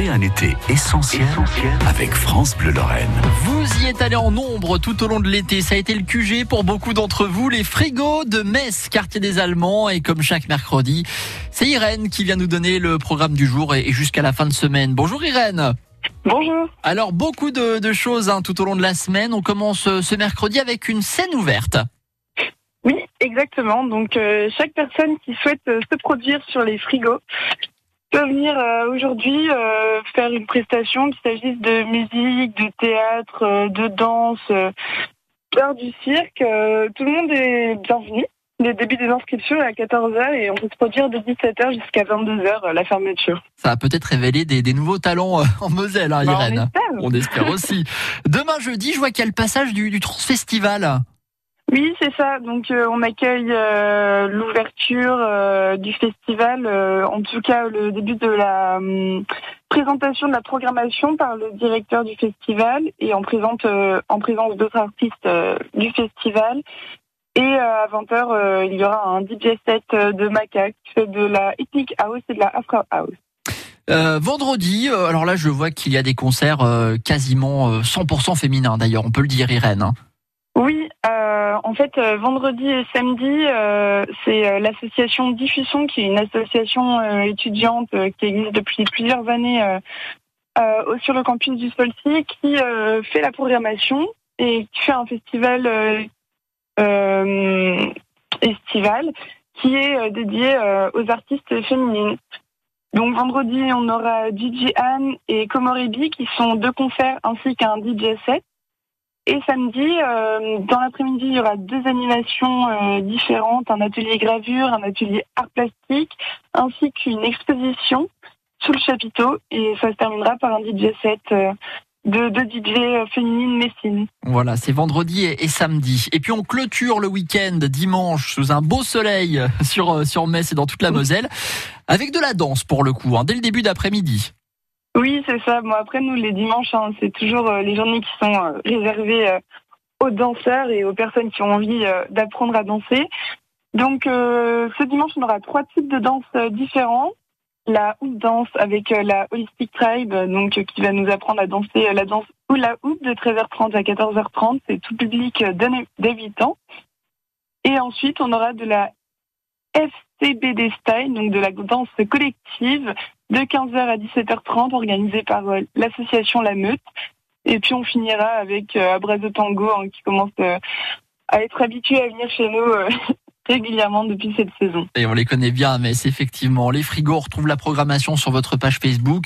Vivez un été essentiel, avec France Bleu Lorraine. Vous y êtes allé en nombre tout au long de l'été. Ça a été le QG pour beaucoup d'entre vous. Les frigos de Metz, quartier des Allemands. Et comme chaque mercredi, c'est Irène qui vient nous donner le programme du jour et jusqu'à la fin de semaine. Bonjour Irène. Bonjour. Alors beaucoup de, choses hein, tout au long de la semaine. On commence euh, ce mercredi avec une scène ouverte. Oui, exactement. Donc euh, chaque personne qui souhaite euh, se produire sur les frigos peut venir aujourd'hui faire une prestation, qu'il s'agisse de musique, de théâtre, de danse, d'art du cirque. tout le monde est bienvenu. Le début des inscriptions est à 14h et on peut se produire de 17h jusqu'à 22h euh, la fermeture. Ça a peut-être révélé des, nouveaux talents euh, en Moselle, hein, bah, Irène. On espère. aussi. Demain jeudi, je vois qu'il y a le passage du, du Transfestival. Oui, c'est ça. Donc euh, on accueille l'ouverture du festival, en tout cas le début de la hum, présentation de la programmation par le directeur du festival et en présente en présence d'autres artistes du festival et euh, à 20h, euh, il y aura un DJ set euh, de Maca qui fait de la ethnic house et de la afro house. vendredi, alors là je vois qu'il y a des concerts quasiment 100% féminins d'ailleurs, on peut le dire Irène. Hein. Oui, en fait vendredi et samedi, c'est l'association Diffusion qui est une association étudiante qui existe depuis plusieurs années sur le campus du Solcy qui fait la programmation et qui fait un festival euh, estival qui est euh, dédié euh, aux artistes féminines. Donc vendredi, on aura DJ Anne et Komoribi qui sont deux concerts ainsi qu'un DJ set. Et samedi, dans l'après-midi, il y aura deux animations différentes, un atelier gravure, un atelier art plastique, ainsi qu'une exposition sous le chapiteau. Et ça se terminera par un DJ set de, de DJ féminine Messine. Voilà, c'est vendredi et, samedi. Et puis on clôture le week-end dimanche sous un beau soleil sur, euh, sur Metz et dans toute la Moselle, avec de la danse pour le coup, hein, dès le début d'après-midi. Oui, c'est ça. Bon, après, nous, les dimanches, hein, c'est toujours euh, les journées qui sont euh, réservées aux danseurs et aux personnes qui ont envie d'apprendre à danser. Donc, ce dimanche, on aura trois types de danses différents la hoop danse avec euh, la Holistic Tribe, donc euh, qui va nous apprendre à danser euh, la danse ou la hoop de 13h30 à 14h30. C'est tout public dès 8 ans. Et ensuite, on aura de la FCBD Style, donc de la danse collective, de 15h à 17h30, organisée par l'association La Meute. Et puis on finira avec Abrazo Tango, hein, qui commence à être habitué à venir chez nous régulièrement depuis cette saison. Et on les connaît bien, mais c'est effectivement les frigos. On retrouve la programmation sur votre page Facebook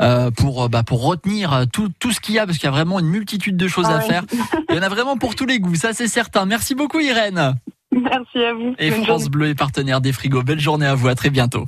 euh, pour euh, bah, pour retenir tout, tout ce qu'il y a, parce qu'il y a vraiment une multitude de choses à ah faire. Il y en a vraiment pour tous les goûts, ça c'est certain. Merci beaucoup Irène. Merci à vous. Et France Bleu est partenaire des frigos. Belle journée à vous, à très bientôt.